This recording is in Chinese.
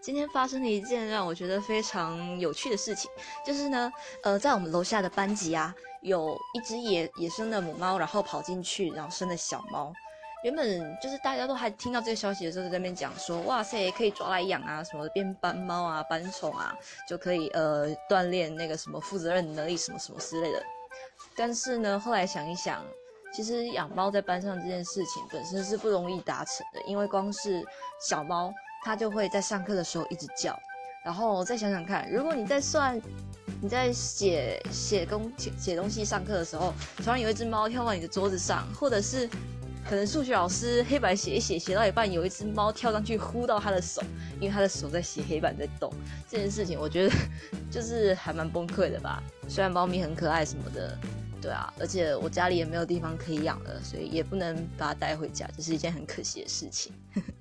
今天发生了一件让我觉得非常有趣的事情，就是呢，呃，在我们楼下的班级啊，有一只野野生的母猫，然后跑进去，然后生了小猫。原本就是大家都还听到这个消息的时候，在那边讲说，哇塞，可以抓来养啊，什么变斑猫啊、斑宠啊，就可以呃锻炼那个什么负责任能力什么什么之类的。但是呢，后来想一想，其实养猫在班上这件事情本身是不容易达成的，因为光是小猫。它就会在上课的时候一直叫，然后再想想看，如果你在算，你在写写东写东西上课的时候，突然有一只猫跳到你的桌子上，或者是可能数学老师黑板写一写，写到一半有一只猫跳上去呼到他的手，因为他的手在写黑板在动，这件事情我觉得 就是还蛮崩溃的吧。虽然猫咪很可爱什么的，对啊，而且我家里也没有地方可以养了，所以也不能把它带回家，这是一件很可惜的事情。